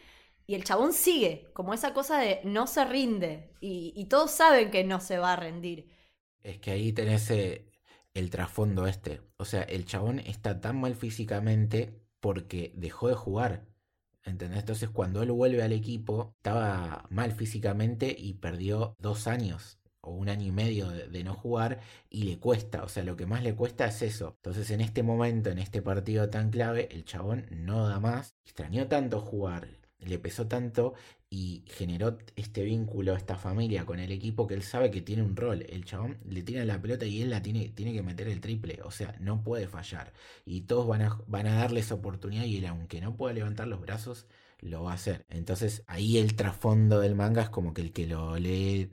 Y el chabón sigue, como esa cosa de no se rinde. Y, y todos saben que no se va a rendir. Es que ahí tenés eh, el trasfondo este. O sea, el chabón está tan mal físicamente porque dejó de jugar. ¿Entendés? Entonces cuando él vuelve al equipo, estaba mal físicamente y perdió dos años o un año y medio de, de, no jugar y le cuesta, o sea, lo que más le cuesta es eso. Entonces en este momento, en este partido tan clave, el chabón no da más. Extrañó tanto jugar le pesó tanto y generó este vínculo, esta familia con el equipo que él sabe que tiene un rol. El chabón le tira la pelota y él la tiene, tiene que meter el triple. O sea, no puede fallar. Y todos van a, van a darle esa oportunidad y él, aunque no pueda levantar los brazos, lo va a hacer. Entonces ahí el trasfondo del manga es como que el que lo lee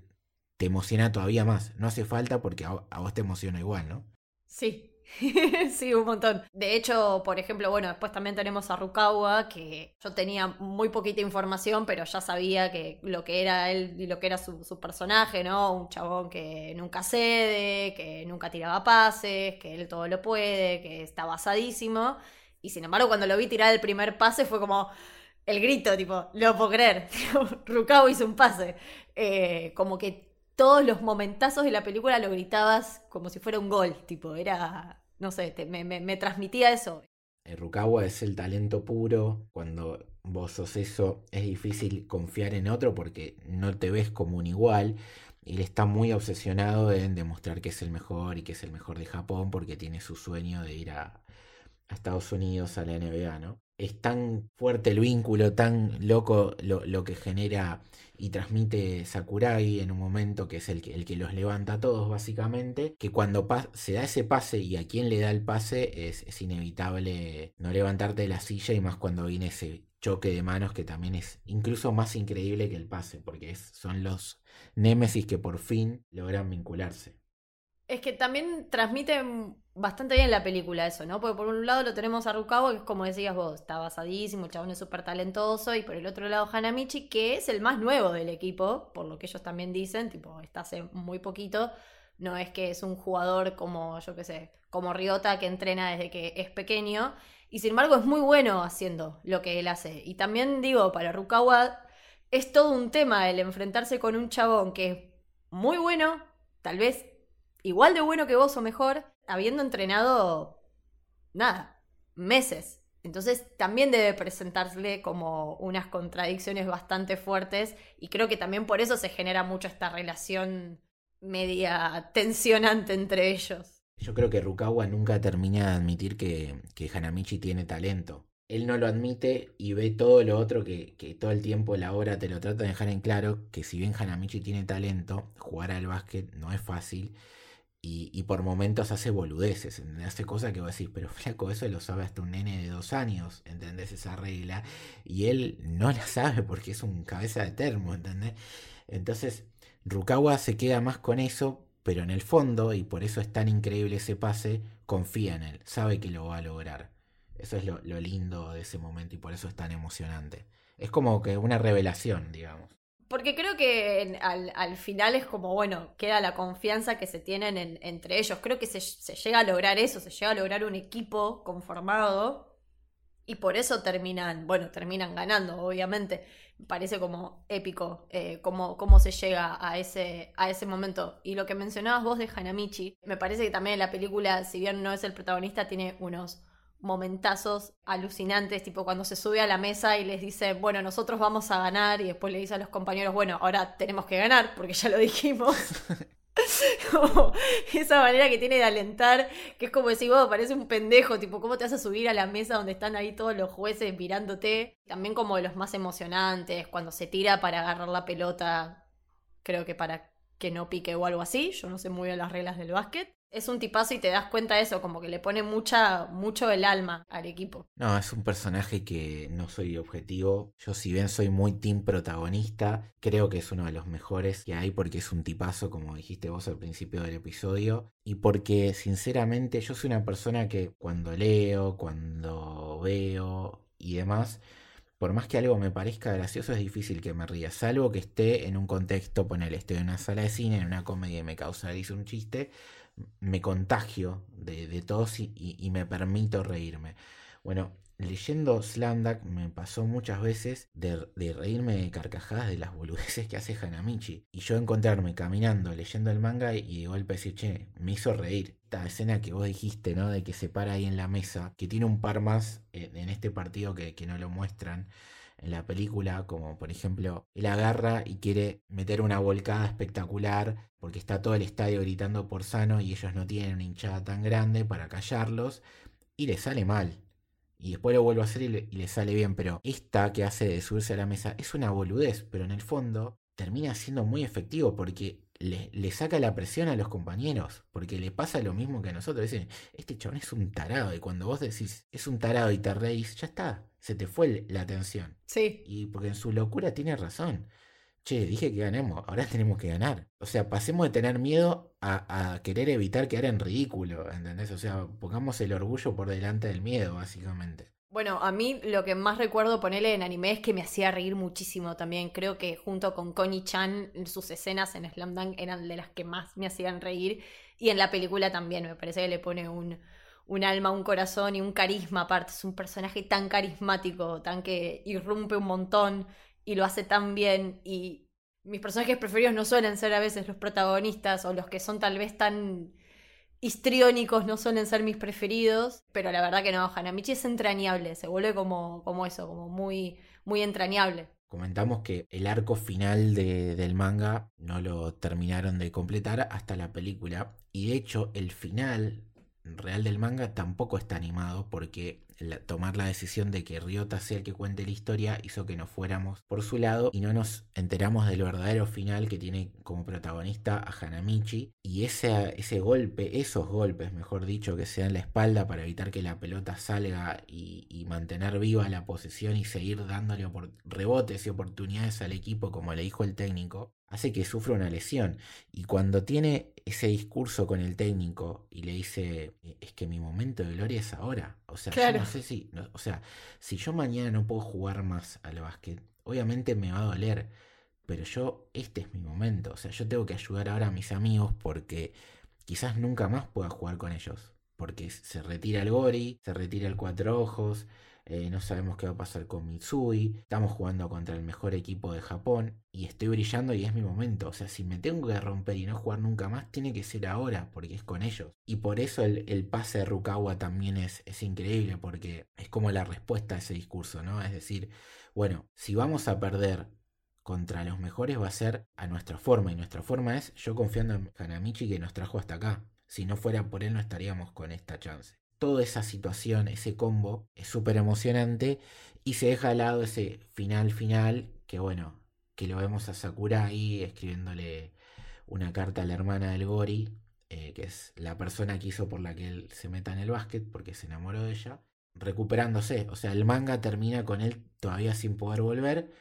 te emociona todavía más. No hace falta porque a, a vos te emociona igual, ¿no? Sí, sí, un montón. De hecho, por ejemplo, bueno, después también tenemos a Rukawa, que yo tenía muy poquita información, pero ya sabía que lo que era él y lo que era su, personaje, ¿no? Un chabón que nunca cede, que nunca tiraba pases, que él todo lo puede, que está basadísimo. Y sin embargo, cuando lo vi tirar el primer pase fue como el grito, tipo, lo puedo creer. Rukawa hizo un pase. Eh, como que todos los momentazos de la película lo gritabas como si fuera un gol, tipo, era, no sé, me, transmitía eso. El Rukawa es el talento puro, cuando vos sos eso es difícil confiar en otro porque no te ves como un igual. Él está muy obsesionado en demostrar que es el mejor y que es el mejor de Japón porque tiene su sueño de ir a, a Estados Unidos a la NBA, ¿no? Es tan fuerte el vínculo, tan loco lo, que genera y transmite Sakurai en un momento que es el que, el que los levanta a todos básicamente, que cuando se da ese pase y a quien le da el pase es, inevitable no levantarte de la silla y más cuando viene ese choque de manos que también es incluso más increíble que el pase, porque es, son los némesis que por fin logran vincularse. Es que también transmite bastante bien la película eso, ¿no? Porque por un lado lo tenemos a Rukawa, que es como decías vos, está basadísimo, el chabón es súper talentoso, y por el otro lado Hanamichi, que es el más nuevo del equipo, por lo que ellos también dicen, tipo, está hace muy poquito, no es que es un jugador como, yo qué sé, como Ryota que entrena desde que es pequeño, y sin embargo es muy bueno haciendo lo que él hace. Y también digo, para Rukawa es todo un tema el enfrentarse con un chabón que es muy bueno, tal vez igual de bueno que vos o mejor, habiendo entrenado nada, meses. Entonces también debe presentarle como unas contradicciones bastante fuertes y creo que también por eso se genera mucho esta relación media tensionante entre ellos. Yo creo que Rukawa nunca termina de admitir que, que Hanamichi tiene talento. Él no lo admite y ve todo lo otro que, que, todo el tiempo la obra te lo trata de dejar en claro, que si bien Hanamichi tiene talento, jugar al básquet no es fácil y, por momentos hace boludeces, hace cosas que vos decís, pero flaco, eso lo sabe hasta un nene de dos años, ¿entendés? Esa regla. Y él no la sabe porque es un cabeza de termo, ¿entendés? Entonces, Rukawa se queda más con eso, pero en el fondo, y por eso es tan increíble ese pase, confía en él, sabe que lo va a lograr. Eso es lo lindo de ese momento y por eso es tan emocionante. Es como que una revelación, digamos. Porque creo que al, final es como, bueno, queda la confianza que se tienen entre ellos. Creo que se, llega a lograr eso, se llega a lograr un equipo conformado y por eso terminan, bueno, terminan ganando, obviamente. Me parece como épico eh, cómo, cómo, se llega a ese, a ese momento. Y lo que mencionabas vos de Hanamichi, me parece que también la película, si bien no es el protagonista, tiene unos momentazos alucinantes, tipo cuando se sube a la mesa y les dice, bueno, nosotros vamos a ganar, y después le dice a los compañeros, bueno, ahora tenemos que ganar, porque ya lo dijimos. esa manera que tiene de alentar, que es como decir, vos parece un pendejo, tipo, ¿cómo te vas a subir a la mesa donde están ahí todos los jueces mirándote? También como de los más emocionantes, cuando se tira para agarrar la pelota, creo que para que no pique o algo así, yo no sé muy bien las reglas del básquet es un tipazo y te das cuenta de eso, como que le pone mucha, mucho el alma al equipo. No, es un personaje que no soy objetivo. Yo si bien soy muy team protagonista, creo que es uno de los mejores que hay porque es un tipazo, como dijiste vos al principio del episodio. Y porque sinceramente yo soy una persona que cuando leo, cuando veo y demás, por más que algo me parezca gracioso, es difícil que me ría. Salvo que esté en un contexto, ponele, estoy en una sala de cine, en una comedia y me causa risa un chiste me contagio de, de todos y, me permito reírme. Bueno, leyendo Slandak me pasó muchas veces de, reírme de carcajadas de las boludeces que hace Hanamichi. Y yo encontrarme caminando, leyendo el manga y, de golpe decir, che, me hizo reír. Esta escena que vos dijiste, ¿no? De que se para ahí en la mesa, que tiene un par más en, este partido que, que no lo muestran en la película, como por ejemplo, él agarra y quiere meter una volcada espectacular porque está todo el estadio gritando por sano y ellos no tienen una hinchada tan grande para callarlos y le sale mal. Y después lo vuelve a hacer y le, sale bien. Pero esta que hace de subirse a la mesa es una boludez, pero en el fondo termina siendo muy efectivo porque le, le, saca la presión a los compañeros, porque le pasa lo mismo que a nosotros. Dicen, este chabón es un tarado, y cuando vos decís, es un tarado y te reís, ya está, se te fue la atención. Sí. Y porque en su locura tiene razón. Che, dije que ganemos, ahora tenemos que ganar. O sea, pasemos de tener miedo a, a querer evitar quedar en ridículo, ¿entendés? O sea, pongamos el orgullo por delante del miedo, básicamente. Bueno, a mí lo que más recuerdo ponerle en anime es que me hacía reír muchísimo también. Creo que junto con Connie Chan, sus escenas en Slam Dunk eran de las que más me hacían reír. Y en la película también, me parece que le pone un, un alma, un corazón y un carisma aparte. Es un personaje tan carismático, tan que irrumpe un montón y lo hace tan bien. Y mis personajes preferidos no suelen ser a veces los protagonistas o los que son tal vez tan histriónicos no suelen ser mis preferidos, pero la verdad que no, Hanamichi es entrañable, se vuelve como, como eso, como muy, muy entrañable. Comentamos que el arco final de, del manga no lo terminaron de completar hasta la película y de hecho el final real del manga tampoco está animado porque tomar la decisión de que Ryota sea el que cuente la historia hizo que nos fuéramos por su lado y no nos enteramos del verdadero final que tiene como protagonista a Hanamichi y ese, ese golpe, esos golpes mejor dicho que se dan la espalda para evitar que la pelota salga y, y mantener viva la posesión y seguir dándole rebotes y oportunidades al equipo como le dijo el técnico hace que sufra una lesión. Y cuando tiene ese discurso con el técnico y le dice, eh, es que mi momento de gloria es ahora. O sea, yo no sé si, o sea, si yo mañana no puedo jugar más al básquet, obviamente me va a doler. Pero yo, este es mi momento. O sea, yo tengo que ayudar ahora a mis amigos porque quizás nunca más pueda jugar con ellos. Porque se retira el Gori, se retira el Cuatro Ojos, eh, no sabemos qué va a pasar con Mitsui, estamos jugando contra el mejor equipo de Japón y estoy brillando y es mi momento. O sea, si me tengo que romper y no jugar nunca más, tiene que ser ahora, porque es con ellos. Y por eso el, pase de Rukawa también es, es increíble, porque es como la respuesta a ese discurso, ¿no? Es decir, bueno, si vamos a perder contra los mejores va a ser a nuestra forma y nuestra forma es yo confiando en Hanamichi que nos trajo hasta acá. Si no fuera por él no estaríamos con esta chance toda esa situación, ese combo, es súper emocionante y se deja de lado ese final final, que bueno, que lo vemos a Sakura ahí escribiéndole una carta a la hermana del Gori, eh, que es la persona que hizo por la que él se meta en el básquet porque se enamoró de ella, recuperándose. O sea, el manga termina con él todavía sin poder volver,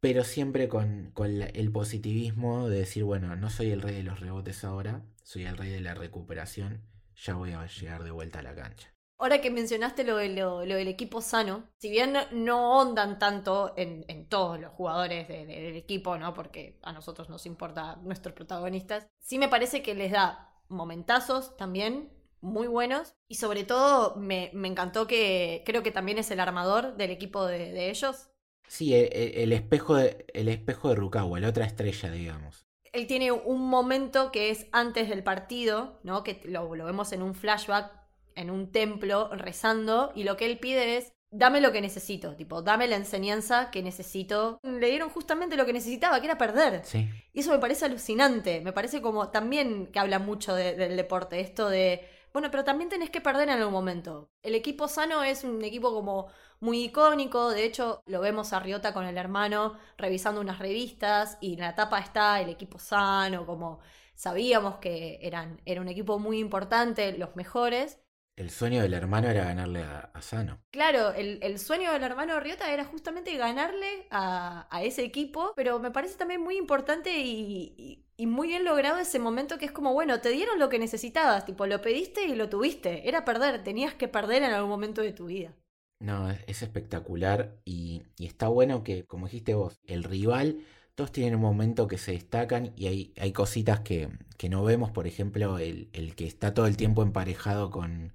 pero siempre con, con el positivismo de decir, bueno, no soy el rey de los rebotes ahora, soy el rey de la recuperación ya voy a llegar de vuelta a la cancha. Ahora que mencionaste lo, lo, del equipo sano, si bien no, ondan tanto en, todos los jugadores del equipo, ¿no? Porque a nosotros nos importa nuestros protagonistas, sí me parece que les da momentazos también muy buenos y sobre todo me, encantó que creo que también es el armador del equipo de, ellos. Sí, el, espejo de, el espejo de Rukawa, la otra estrella, digamos él tiene un momento que es antes del partido, ¿no? Que lo, vemos en un flashback, en un templo, rezando, y lo que él pide es, dame lo que necesito, tipo, dame la enseñanza que necesito. Le dieron justamente lo que necesitaba, que era perder. Sí. Y eso me parece alucinante, me parece como también que habla mucho del deporte, esto de, bueno, pero también tenés que perder en algún momento. El equipo sano es un equipo como muy icónico. De hecho, lo vemos a Riota con el hermano revisando unas revistas y en la tapa está el equipo sano, como sabíamos que eran, era un equipo muy importante, los mejores. El sueño del hermano era ganarle a, Sano. Claro, el, sueño del hermano Riota era justamente ganarle a, ese equipo, pero me parece también muy importante y, y, muy bien logrado ese momento que es como, bueno, te dieron lo que necesitabas, tipo, lo pediste y lo tuviste, era perder, tenías que perder en algún momento de tu vida. No, es, espectacular y, está bueno que, como dijiste vos, el rival, todos tienen un momento que se destacan y hay, hay cositas que, que, no vemos, por ejemplo, el, el, que está todo el tiempo emparejado con,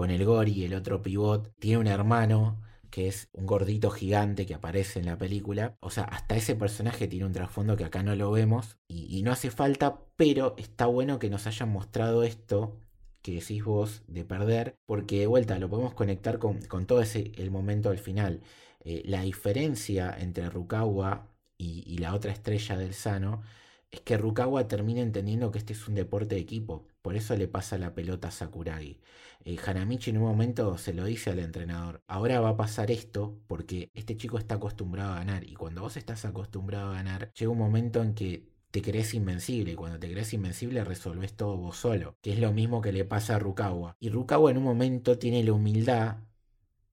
con el Gori, el otro pivot, tiene un hermano que es un gordito gigante que aparece en la película. O sea, hasta ese personaje tiene un trasfondo que acá no lo vemos y, y no hace falta, pero está bueno que nos hayan mostrado esto que decís vos de perder, porque de vuelta lo podemos conectar con, todo ese el momento al final. Eh, la diferencia entre Rukawa y, la otra estrella del Sano es que Rukawa termina entendiendo que este es un deporte de equipo Por eso le pasa la pelota a Sakuragi. Eh, Hanamichi en un momento se lo dice al entrenador, ahora va a pasar esto porque este chico está acostumbrado a ganar y cuando vos estás acostumbrado a ganar, llega un momento en que te crees invencible y cuando te crees invencible resolves todo vos solo, que es lo mismo que le pasa a Rukawa. Y Rukawa en un momento tiene la humildad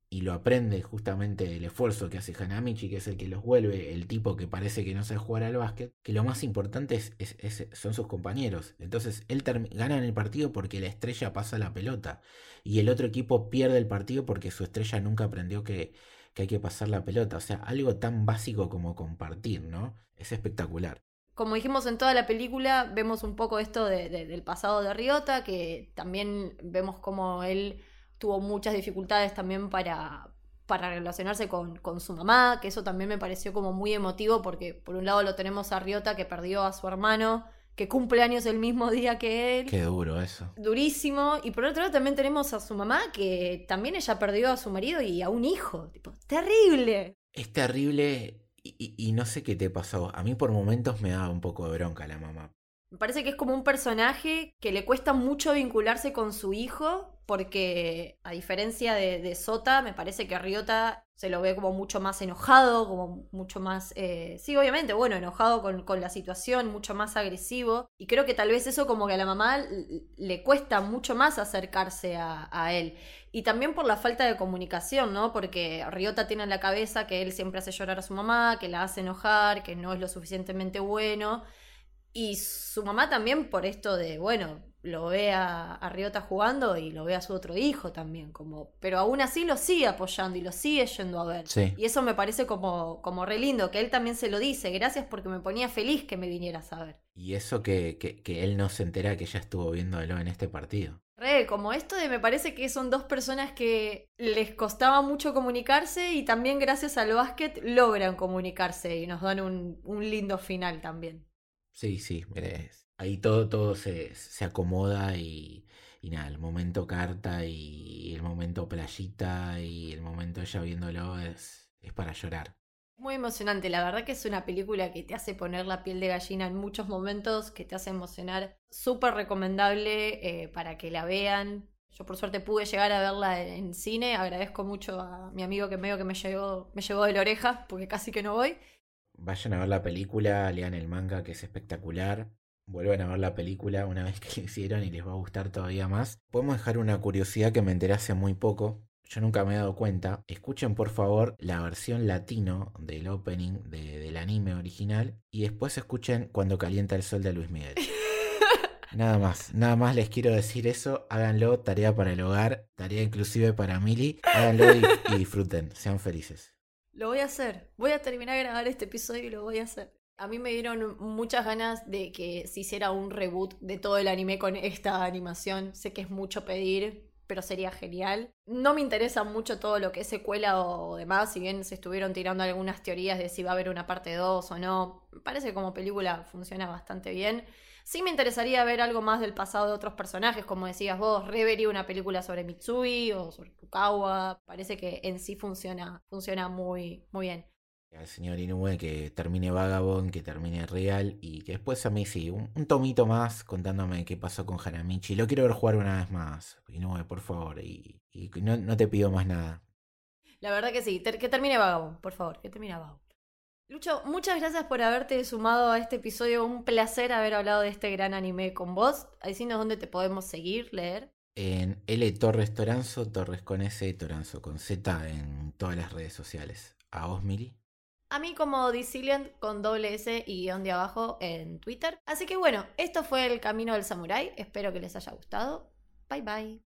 y lo aprende justamente del esfuerzo que hace Hanamichi, que es el que los vuelve, el tipo que parece que no sabe jugar al básquet, que lo más importante es, son sus compañeros. Entonces, él gana en el partido porque la estrella pasa la pelota y el otro equipo pierde el partido porque su estrella nunca aprendió que, que hay que pasar la pelota. O sea, algo tan básico como compartir, ¿no? Es espectacular como dijimos en toda la película, vemos un poco esto del pasado de Ryota, que también vemos como él tuvo muchas dificultades también para, para relacionarse con, con, su mamá, que eso también me pareció como muy emotivo porque por un lado lo tenemos a Ryota que perdió a su hermano, que cumple años el mismo día que él. Qué duro eso. Durísimo. Y por otro lado también tenemos a su mamá, que también ella perdió a su marido y a un hijo. Tipo, terrible. Es terrible y, y no sé qué te pasó. A mí por momentos me daba un poco de bronca la mamá. Me parece que es como un personaje que le cuesta mucho vincularse con su hijo porque a diferencia de, Sota, me parece que Ryota se lo ve como mucho más enojado, como mucho más, eh, sí, obviamente, bueno, enojado con, la situación, mucho más agresivo. Y creo que tal vez eso como que a la mamá le cuesta mucho más acercarse a, a, él. Y también por la falta de comunicación, ¿no? Porque Ryota tiene en la cabeza que él siempre hace llorar a su mamá, que la hace enojar, que no es lo suficientemente bueno. Y su mamá también por esto de, bueno, lo ve a, Riota jugando y lo ve a su otro hijo también, como, pero aún así lo sigue apoyando y lo sigue yendo a ver. Y eso me parece como, como re lindo, que él también se lo dice, gracias porque me ponía feliz que me vinieras a ver. Y eso que, que, él no se entera que ya estuvo viéndolo en este partido. Re, como esto de me parece que son dos personas que les costaba mucho comunicarse y también gracias al básquet logran comunicarse y nos dan un, un lindo final también. Sí, sí, ahí todo, todo se, acomoda y, nada, el momento carta y el momento playita y el momento ella viéndolo es, es para llorar. Muy emocionante, la verdad que es una película que te hace poner la piel de gallina en muchos momentos, que te hace emocionar, súper recomendable eh, para que la vean. Yo por suerte pude llegar a verla en, cine, agradezco mucho a mi amigo que medio que me llevó, me llevó de la oreja, porque casi que no voy. Vayan a ver la película, lean el manga que es espectacular. Vuelvan a ver la película una vez que lo hicieron y les va a gustar todavía más. Podemos dejar una curiosidad que me enteré hace muy poco. Yo nunca me he dado cuenta. Escuchen por favor la versión latino del opening del anime original y después escuchen Cuando calienta el sol de Luis Miguel. Nada más, nada más les quiero decir eso. Háganlo, tarea para el hogar, tarea inclusive para Mili. Háganlo y disfruten, sean felices. Lo voy a hacer. Voy a terminar de grabar este episodio y lo voy a hacer. A mí me dieron muchas ganas de que se hiciera un reboot de todo el anime con esta animación. Sé que es mucho pedir, pero sería genial. No me interesa mucho todo lo que es secuela o demás, si bien se estuvieron tirando algunas teorías de si va a haber una parte 2 o no. Parece que como película funciona bastante bien. Sí me interesaría ver algo más del pasado de otros personajes, como decías vos, Reverie, una película sobre Mitsui o sobre Fukawa. Parece que en sí funciona, funciona muy, muy bien. Al señor Inoue que termine Vagabond, que termine Real y que después a mí sí, un, tomito más contándome qué pasó con Hanamichi. Lo quiero ver jugar una vez más, Inoue, por favor, y, no, no, te pido más nada. La verdad que sí, que termine Vagabond, por favor, que termine Vagabond. Lucho, muchas gracias por haberte sumado a este episodio. Un placer haber hablado de este gran anime con vos. Decinos dónde te podemos seguir, leer. En L Torres Toranzo, Torres con S, Toranzo con Z en todas las redes sociales. ¿A vos, Miri? A mí como Dicilian con doble S y guion de abajo en Twitter. Así que bueno, esto fue El Camino del Samurai. Espero que les haya gustado. Bye bye.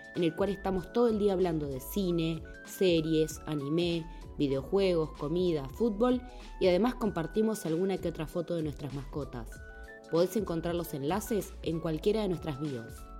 en el cual estamos todo el día hablando de cine, series, anime, videojuegos, comida, fútbol y además compartimos alguna que otra foto de nuestras mascotas. Podés encontrar los enlaces en cualquiera de nuestras bios.